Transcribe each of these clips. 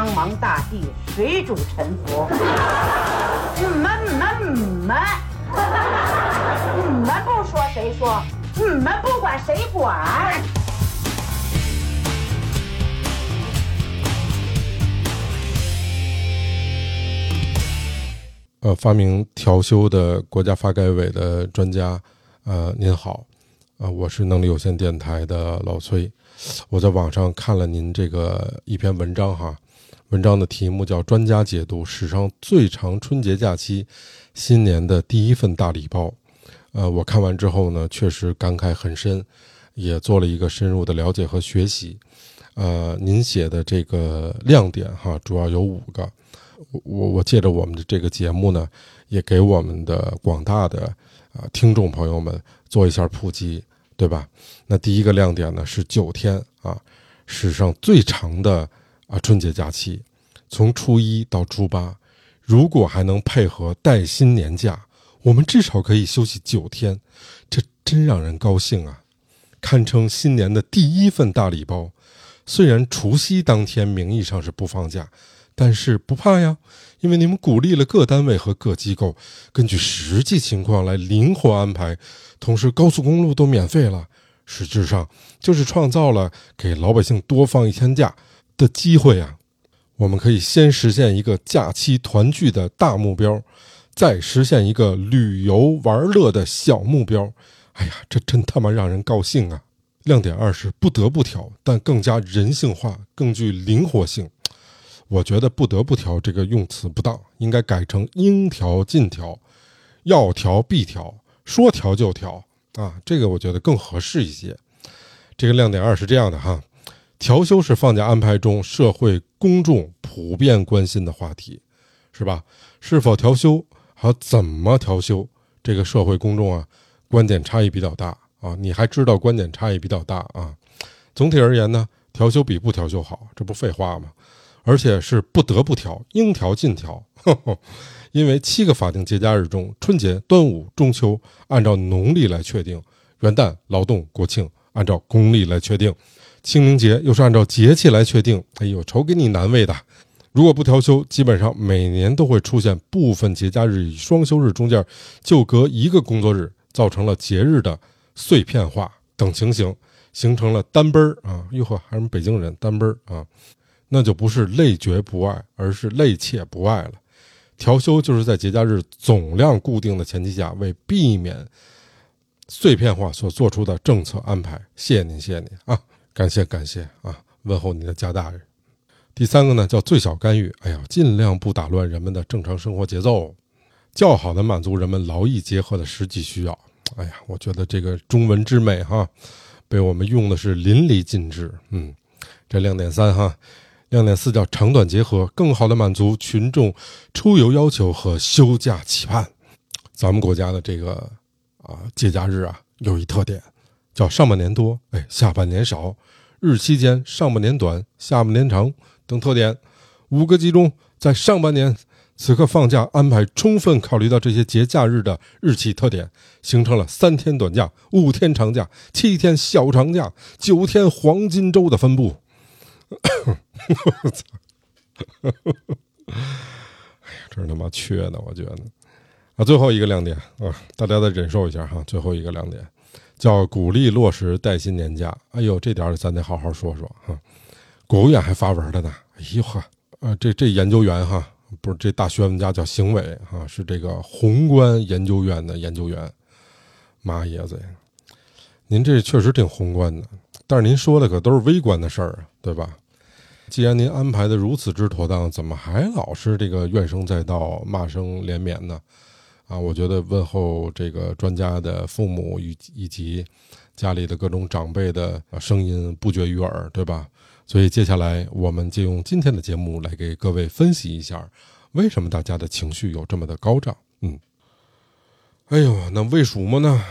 苍茫大地，谁主沉浮？你们、你们、你们，你们不说谁说？你们不管谁管？呃，发明调休的国家发改委的专家，呃，您好，啊，我是能力有限电台的老崔，我在网上看了您这个一篇文章哈，文章的题目叫《专家解读史上最长春节假期，新年的第一份大礼包》，呃，我看完之后呢，确实感慨很深，也做了一个深入的了解和学习，呃，您写的这个亮点哈，主要有五个。我我借着我们的这个节目呢，也给我们的广大的啊听众朋友们做一下普及，对吧？那第一个亮点呢是九天啊，史上最长的啊春节假期，从初一到初八，如果还能配合带薪年假，我们至少可以休息九天，这真让人高兴啊！堪称新年的第一份大礼包。虽然除夕当天名义上是不放假。但是不怕呀，因为你们鼓励了各单位和各机构根据实际情况来灵活安排，同时高速公路都免费了，实质上就是创造了给老百姓多放一天假的机会啊。我们可以先实现一个假期团聚的大目标，再实现一个旅游玩乐的小目标。哎呀，这真他妈让人高兴啊！亮点二是不得不调，但更加人性化，更具灵活性。我觉得不得不调这个用词不当，应该改成应调尽调，要调必调，说调就调啊，这个我觉得更合适一些。这个亮点二是这样的哈，调休是放假安排中社会公众普遍关心的话题，是吧？是否调休，还有怎么调休，这个社会公众啊观点差异比较大啊。你还知道观点差异比较大啊？总体而言呢，调休比不调休好，这不废话吗？而且是不得不调，应调尽调。因为七个法定节假日中，春节、端午、中秋按照农历来确定，元旦、劳动、国庆按照公历来确定，清明节又是按照节气来确定。哎呦，愁给你难为的！如果不调休，基本上每年都会出现部分节假日与双休日中间就隔一个工作日，造成了节日的碎片化等情形，形成了单奔儿啊！哟呵，还是北京人单奔儿啊！那就不是累觉不爱，而是累且不爱了。调休就是在节假日总量固定的前提下，为避免碎片化所做出的政策安排。谢谢您，谢谢您啊，感谢感谢啊，问候你的家大人。第三个呢，叫最小干预。哎呀，尽量不打乱人们的正常生活节奏，较好的满足人们劳逸结合的实际需要。哎呀，我觉得这个中文之美哈，被我们用的是淋漓尽致。嗯，这亮点三哈。亮点四叫长短结合，更好的满足群众出游要求和休假期盼。咱们国家的这个啊节假日啊有一特点，叫上半年多，哎，下半年少，日期间上半年短，下半年长等特点。五个集中在上半年，此刻放假安排充分考虑到这些节假日的日期特点，形成了三天短假、五天长假、七天小长假、九天黄金周的分布。我操！哎呀，真他妈缺呢，我觉得。啊，最后一个亮点啊，大家再忍受一下哈。最后一个亮点叫鼓励落实带薪年假。哎呦，这点咱得好好说说哈。国务院还发文了呢。哎呦呵，啊，这这研究员哈，不是这大学问家叫邢伟哈，是这个宏观研究院的研究员。妈爷子呀，您这确实挺宏观的，但是您说的可都是微观的事儿啊，对吧？既然您安排的如此之妥当，怎么还老是这个怨声载道、骂声连绵呢？啊，我觉得问候这个专家的父母以以及家里的各种长辈的声音不绝于耳，对吧？所以接下来我们就用今天的节目来给各位分析一下，为什么大家的情绪有这么的高涨？嗯，哎呦，那为什么呢？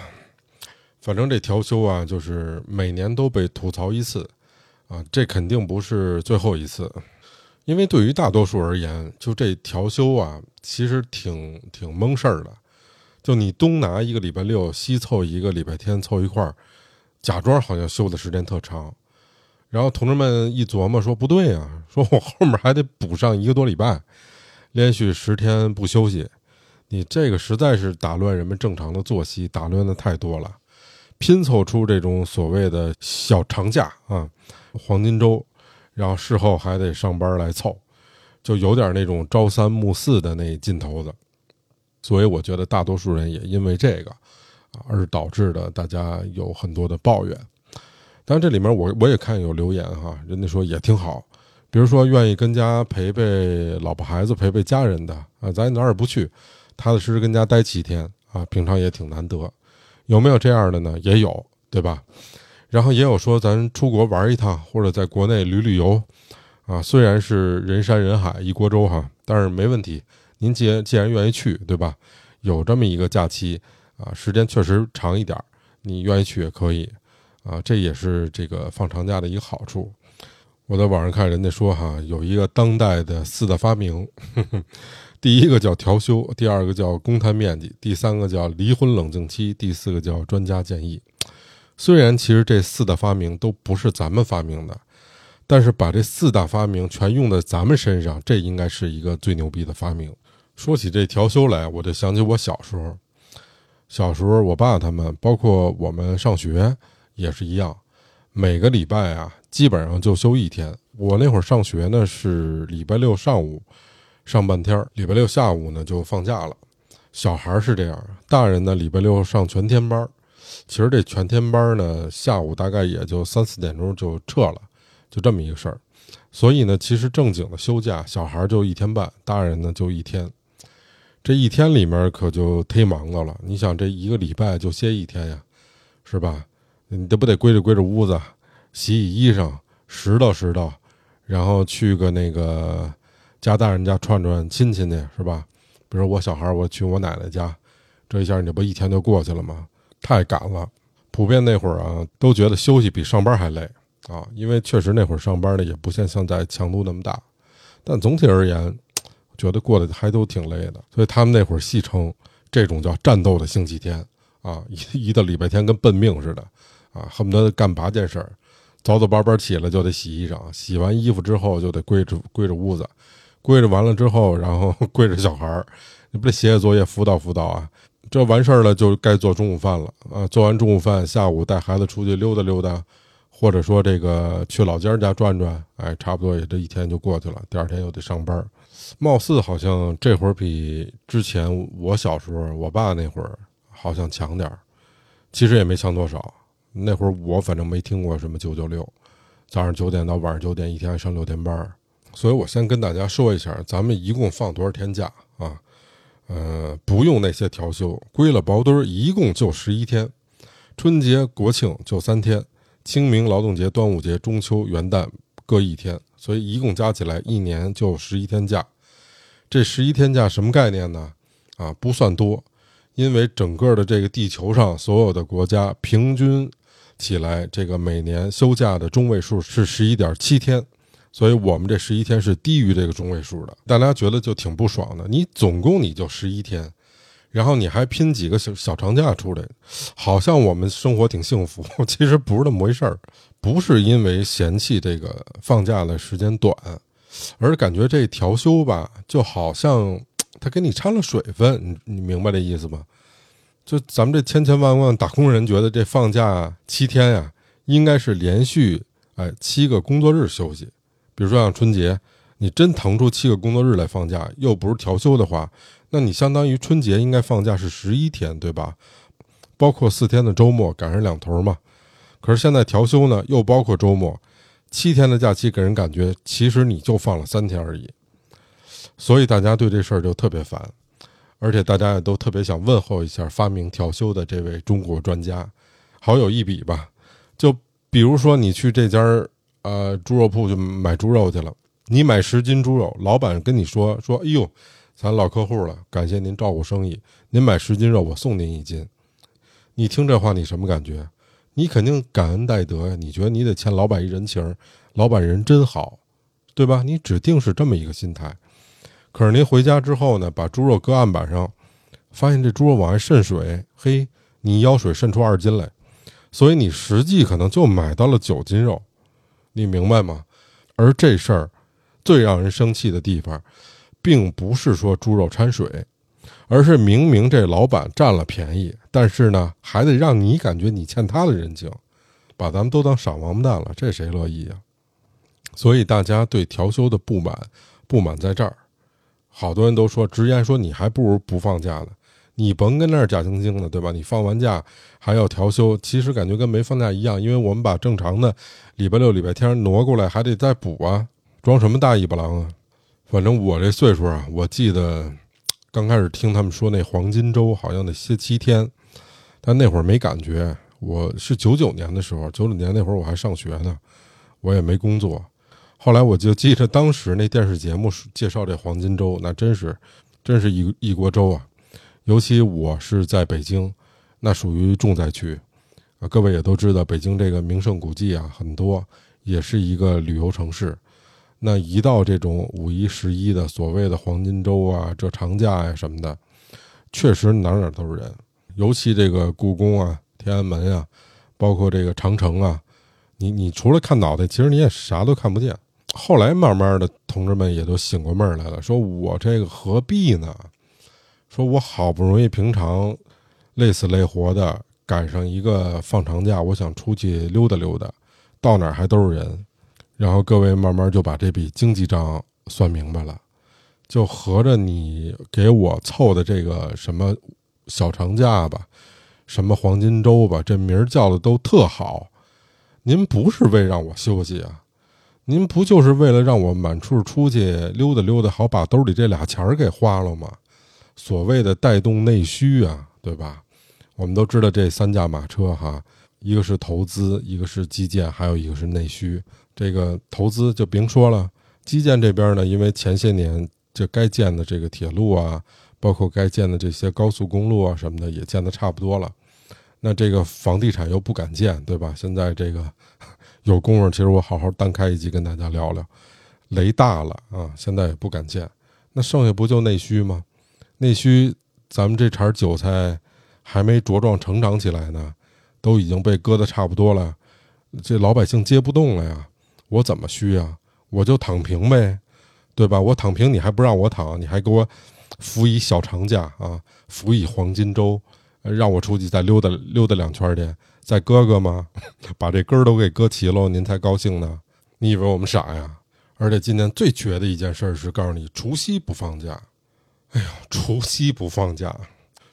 反正这调休啊，就是每年都被吐槽一次。啊，这肯定不是最后一次，因为对于大多数而言，就这调休啊，其实挺挺蒙事儿的。就你东拿一个礼拜六，西凑一个礼拜天凑一块儿，假装好像休的时间特长，然后同志们一琢磨说不对啊，说我后面还得补上一个多礼拜，连续十天不休息，你这个实在是打乱人们正常的作息，打乱的太多了。拼凑出这种所谓的小长假啊，黄金周，然后事后还得上班来凑，就有点那种朝三暮四的那劲头子。所以我觉得大多数人也因为这个啊，而导致的大家有很多的抱怨。当然这里面我我也看有留言哈，人家说也挺好，比如说愿意跟家陪陪老婆孩子、陪陪家人的啊，咱哪儿也不去，踏踏实实跟家待七天啊，平常也挺难得。有没有这样的呢？也有，对吧？然后也有说咱出国玩一趟，或者在国内旅旅游，啊，虽然是人山人海一锅粥哈，但是没问题。您既然既然愿意去，对吧？有这么一个假期啊，时间确实长一点，你愿意去也可以，啊，这也是这个放长假的一个好处。我在网上看人家说哈，有一个当代的四大发明。呵 呵第一个叫调休，第二个叫公摊面积，第三个叫离婚冷静期，第四个叫专家建议。虽然其实这四大发明都不是咱们发明的，但是把这四大发明全用在咱们身上，这应该是一个最牛逼的发明。说起这调休来，我就想起我小时候。小时候，我爸他们，包括我们上学也是一样，每个礼拜啊，基本上就休一天。我那会儿上学呢，是礼拜六上午。上半天礼拜六下午呢就放假了。小孩是这样，大人呢礼拜六上全天班儿其实这全天班呢，下午大概也就三四点钟就撤了，就这么一个事儿。所以呢，其实正经的休假，小孩就一天半，大人呢就一天。这一天里面可就忒忙的了。你想，这一个礼拜就歇一天呀，是吧？你这不得归置归置屋子，洗洗衣裳，拾掇拾掇，然后去个那个。家大人家串串亲戚去是吧？比如我小孩，我去我奶奶家，这一下你不一天就过去了吗？太赶了。普遍那会儿啊，都觉得休息比上班还累啊，因为确实那会儿上班呢也不像现在强度那么大。但总体而言，觉得过得还都挺累的。所以他们那会儿戏称这种叫战斗的星期天啊，一一到礼拜天跟奔命似的啊，恨不得干八件事儿，早早班班起来就得洗衣裳，洗完衣服之后就得归置归置屋子。归置完了之后，然后 归置小孩儿，你不得写写作业、辅导辅导啊？这完事儿了就该做中午饭了啊！做完中午饭，下午带孩子出去溜达溜达，或者说这个去老家家转转，哎，差不多也这一天就过去了。第二天又得上班，貌似好像这会儿比之前我小时候我爸那会儿好像强点儿，其实也没强多少。那会儿我反正没听过什么九九六，早上九点到晚上九点，一天上六天班。所以我先跟大家说一下，咱们一共放多少天假啊？呃，不用那些调休，归了薄堆儿，一共就十一天。春节、国庆就三天，清明、劳动节、端午节、中秋、元旦各一天，所以一共加起来一年就十一天假。这十一天假什么概念呢？啊，不算多，因为整个的这个地球上所有的国家平均起来，这个每年休假的中位数是十一点七天。所以我们这十一天是低于这个中位数的，大家觉得就挺不爽的。你总共你就十一天，然后你还拼几个小小长假出来，好像我们生活挺幸福，其实不是那么回事儿。不是因为嫌弃这个放假的时间短，而是感觉这调休吧，就好像他给你掺了水分。你你明白这意思吗？就咱们这千千万万打工人觉得这放假七天呀，应该是连续哎七个工作日休息。比如说像春节，你真腾出七个工作日来放假，又不是调休的话，那你相当于春节应该放假是十一天，对吧？包括四天的周末，赶上两头嘛。可是现在调休呢，又包括周末，七天的假期给人感觉其实你就放了三天而已。所以大家对这事儿就特别烦，而且大家也都特别想问候一下发明调休的这位中国专家，好有一比吧？就比如说你去这家。呃，猪肉铺就买猪肉去了。你买十斤猪肉，老板跟你说说：“哎呦，咱老客户了，感谢您照顾生意。您买十斤肉，我送您一斤。”你听这话，你什么感觉？你肯定感恩戴德呀！你觉得你得欠老板一人情，老板人真好，对吧？你指定是这么一个心态。可是您回家之后呢，把猪肉搁案板上，发现这猪肉往外渗水，嘿，你腰水渗出二斤来，所以你实际可能就买到了九斤肉。你明白吗？而这事儿最让人生气的地方，并不是说猪肉掺水，而是明明这老板占了便宜，但是呢，还得让你感觉你欠他的人情，把咱们都当傻王八蛋了，这谁乐意呀？所以大家对调休的不满，不满在这儿。好多人都说，直言说你还不如不放假呢，你甭跟那儿假惺惺的，对吧？你放完假还要调休，其实感觉跟没放假一样，因为我们把正常的礼拜六、礼拜天挪过来，还得再补啊，装什么大尾巴狼啊？反正我这岁数啊，我记得刚开始听他们说那黄金周好像得歇七天，但那会儿没感觉。我是九九年的时候，九九年那会儿我还上学呢，我也没工作。后来我就记着当时那电视节目介绍这黄金周，那真是，真是一一锅粥啊！尤其我是在北京，那属于重灾区啊。各位也都知道，北京这个名胜古迹啊很多，也是一个旅游城市。那一到这种五一、十一的所谓的黄金周啊，这长假呀什么的，确实哪哪都是人。尤其这个故宫啊、天安门啊，包括这个长城啊，你你除了看脑袋，其实你也啥都看不见。后来慢慢的，同志们也都醒过味儿来了，说我这个何必呢？说我好不容易平常累死累活的赶上一个放长假，我想出去溜达溜达，到哪儿还都是人。然后各位慢慢就把这笔经济账算明白了，就合着你给我凑的这个什么小长假吧，什么黄金周吧，这名儿叫的都特好，您不是为让我休息啊？您不就是为了让我满处出去溜达溜达，好把兜里这俩钱儿给花了吗？所谓的带动内需啊，对吧？我们都知道这三驾马车哈，一个是投资，一个是基建，还有一个是内需。这个投资就甭说了，基建这边呢，因为前些年这该建的这个铁路啊，包括该建的这些高速公路啊什么的也建的差不多了，那这个房地产又不敢建，对吧？现在这个。有功夫，其实我好好单开一集跟大家聊聊，雷大了啊！现在也不敢建，那剩下不就内需吗？内需，咱们这茬韭菜还没茁壮成长起来呢，都已经被割的差不多了，这老百姓接不动了呀！我怎么需啊？我就躺平呗，对吧？我躺平，你还不让我躺，你还给我扶一小长假啊，扶一黄金周，让我出去再溜达溜达两圈去。再割割吗？把这根儿都给割齐喽，您才高兴呢？你以为我们傻呀？而且今年最绝的一件事是告诉你，除夕不放假。哎呦，除夕不放假，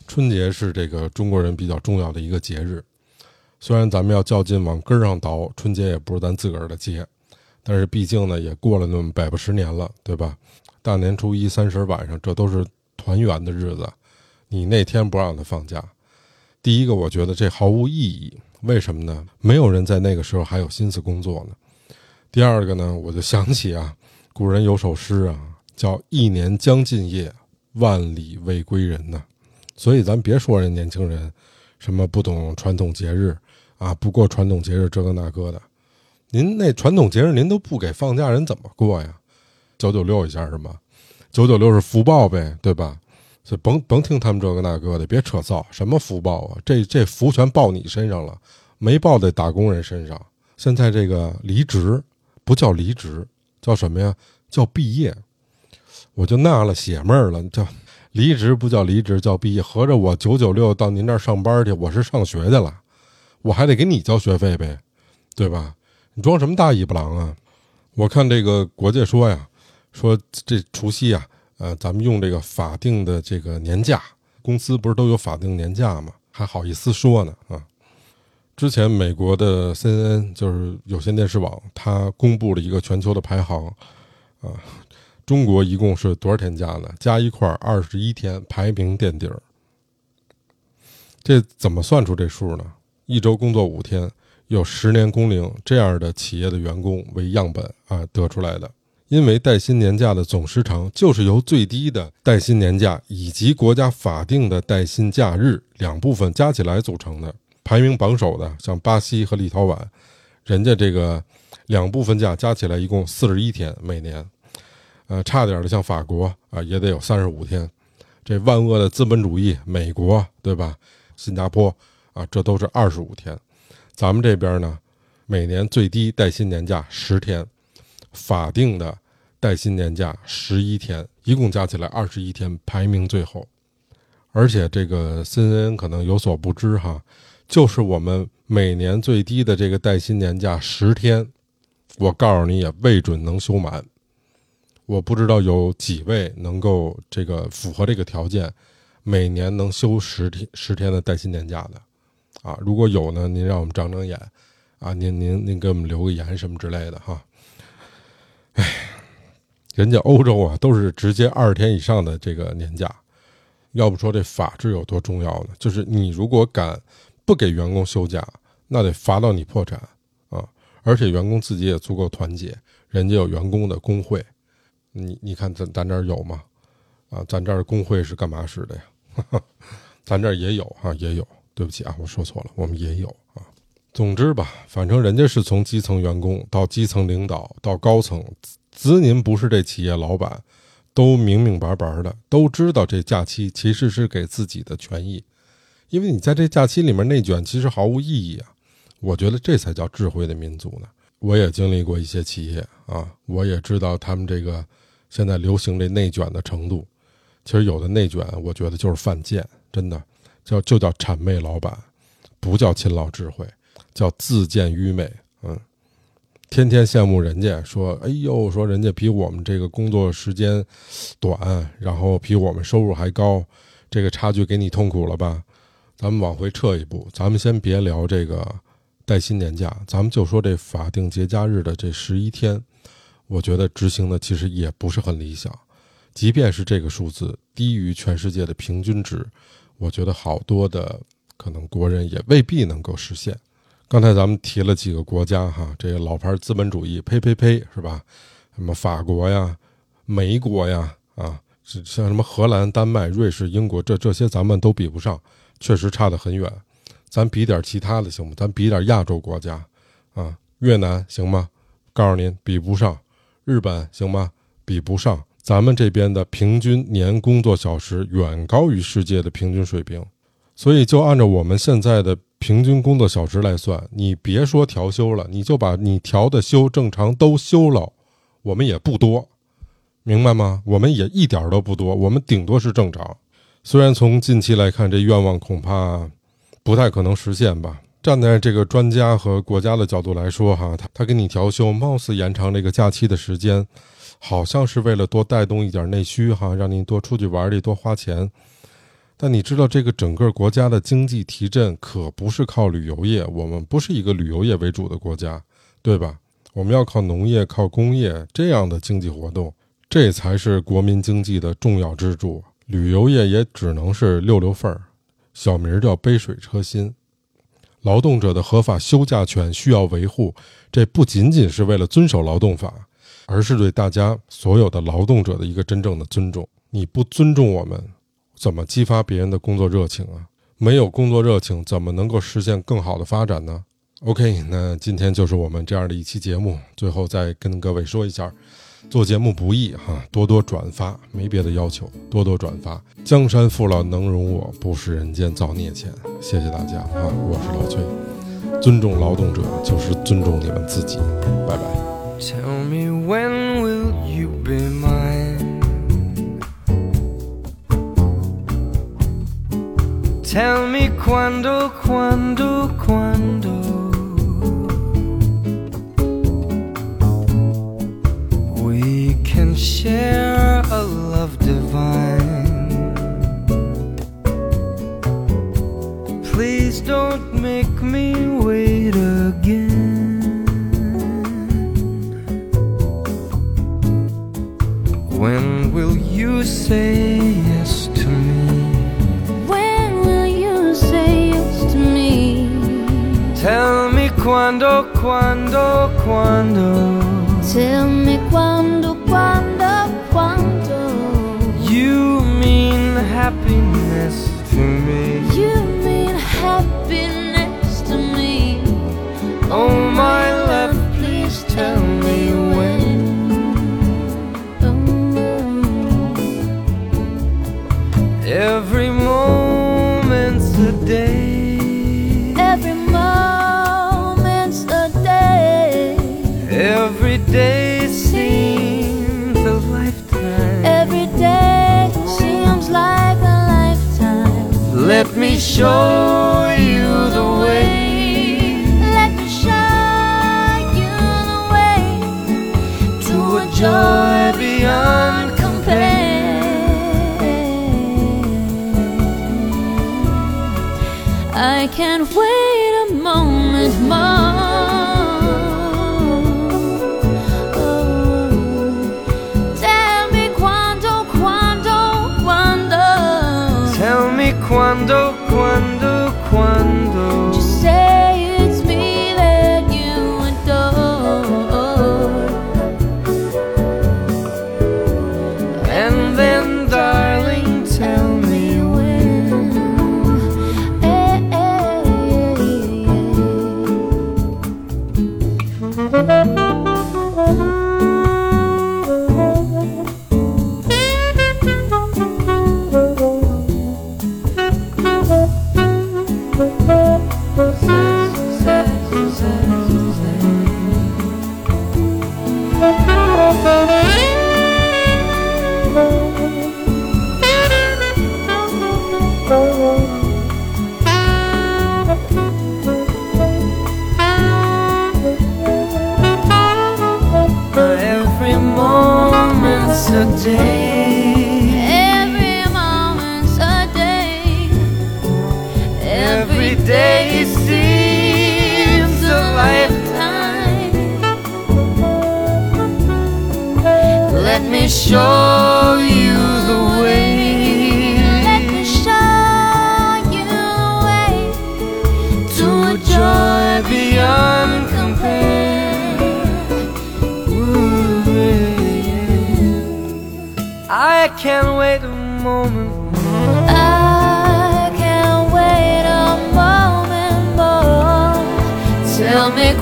春节是这个中国人比较重要的一个节日。虽然咱们要较劲往根儿上倒，春节也不是咱自个儿的节，但是毕竟呢，也过了那么百八十年了，对吧？大年初一、三十晚上，这都是团圆的日子，你那天不让他放假，第一个，我觉得这毫无意义。为什么呢？没有人在那个时候还有心思工作呢。第二个呢，我就想起啊，古人有首诗啊，叫“一年将尽夜，万里未归人”呢。所以咱别说人年轻人什么不懂传统节日啊，不过传统节日这个那个的。您那传统节日您都不给放假，人怎么过呀？九九六一下是吗？九九六是福报呗，对吧？所以甭甭听他们这个那个的，别扯臊。什么福报啊？这这福全报你身上了，没报在打工人身上。现在这个离职不叫离职，叫什么呀？叫毕业。我就纳了血闷儿了，叫离职不叫离职，叫毕业。合着我九九六到您那儿上班去，我是上学去了，我还得给你交学费呗，对吧？你装什么大尾巴狼啊？我看这个国界说呀，说这除夕呀。呃，咱们用这个法定的这个年假，公司不是都有法定年假吗？还好意思说呢啊！之前美国的 CNN 就是有线电视网，它公布了一个全球的排行啊，中国一共是多少天假呢？加一块二十一天，排名垫底儿。这怎么算出这数呢？一周工作五天，有十年工龄这样的企业的员工为样本啊得出来的。因为带薪年假的总时长就是由最低的带薪年假以及国家法定的带薪假日两部分加起来组成的。排名榜首的像巴西和立陶宛，人家这个两部分假加起来一共四十一天每年。呃，差点的像法国啊，也得有三十五天。这万恶的资本主义美国，对吧？新加坡啊，这都是二十五天。咱们这边呢，每年最低带薪年假十天，法定的带薪年假十一天，一共加起来二十一天，排名最后。而且这个 CNN 可能有所不知哈，就是我们每年最低的这个带薪年假十天，我告诉你也未准能休满。我不知道有几位能够这个符合这个条件，每年能休十天十天的带薪年假的，啊，如果有呢，您让我们长长眼，啊，您您您给我们留个言什么之类的哈。哎，人家欧洲啊都是直接二十天以上的这个年假，要不说这法治有多重要呢？就是你如果敢不给员工休假，那得罚到你破产啊！而且员工自己也足够团结，人家有员工的工会。你你看咱咱这儿有吗？啊，咱这儿工会是干嘛使的呀？咱这儿也有哈，也有。对不起啊，我说错了，我们也有啊。总之吧，反正人家是从基层员工到基层领导到高层，只您不是这企业老板，都明明白白的都知道这假期其实是给自己的权益，因为你在这假期里面内卷其实毫无意义啊。我觉得这才叫智慧的民族呢。我也经历过一些企业啊，我也知道他们这个。现在流行这内卷的程度，其实有的内卷，我觉得就是犯贱，真的叫就叫谄媚老板，不叫勤劳智慧，叫自贱愚昧。嗯，天天羡慕人家，说哎呦，说人家比我们这个工作时间短，然后比我们收入还高，这个差距给你痛苦了吧？咱们往回撤一步，咱们先别聊这个带薪年假，咱们就说这法定节假日的这十一天。我觉得执行的其实也不是很理想，即便是这个数字低于全世界的平均值，我觉得好多的可能国人也未必能够实现。刚才咱们提了几个国家哈，这个老牌资本主义，呸呸呸，是吧？什么法国呀、美国呀，啊，像什么荷兰、丹麦、瑞士、英国，这这些咱们都比不上，确实差得很远。咱比点其他的行吗？咱比点亚洲国家，啊，越南行吗？告诉您，比不上。日本行吗？比不上咱们这边的平均年工作小时远高于世界的平均水平，所以就按照我们现在的平均工作小时来算，你别说调休了，你就把你调的休正常都休了，我们也不多，明白吗？我们也一点都不多，我们顶多是正常。虽然从近期来看，这愿望恐怕不太可能实现吧。站在这个专家和国家的角度来说，哈，他他给你调休，貌似延长这个假期的时间，好像是为了多带动一点内需，哈，让您多出去玩儿多花钱。但你知道，这个整个国家的经济提振可不是靠旅游业，我们不是一个旅游业为主的国家，对吧？我们要靠农业、靠工业这样的经济活动，这才是国民经济的重要支柱。旅游业也只能是溜溜缝儿，小名叫杯水车薪。劳动者的合法休假权需要维护，这不仅仅是为了遵守劳动法，而是对大家所有的劳动者的一个真正的尊重。你不尊重我们，怎么激发别人的工作热情啊？没有工作热情，怎么能够实现更好的发展呢？OK，那今天就是我们这样的一期节目。最后再跟各位说一下。做节目不易哈，多多转发，没别的要求，多多转发。江山父老能容我，不食人间造孽钱。谢谢大家啊，我是老崔，尊重劳动者就是尊重你们自己，拜拜。Tell me when will you be mine? Tell me quando, quando, quando. Quando, quando. Tell me. I can't wait a moment more.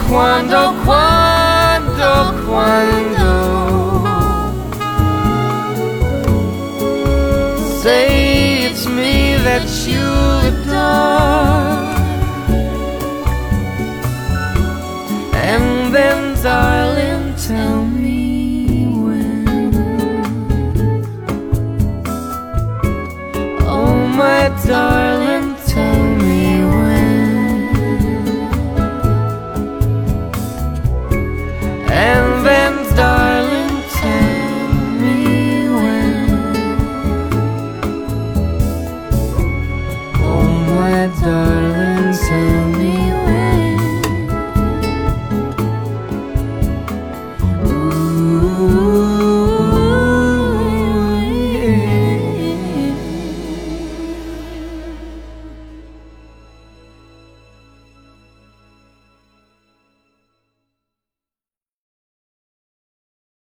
cuando, cuando, cuando. Say it's me that you adore. And then, darling, tell me. Oh, my darling.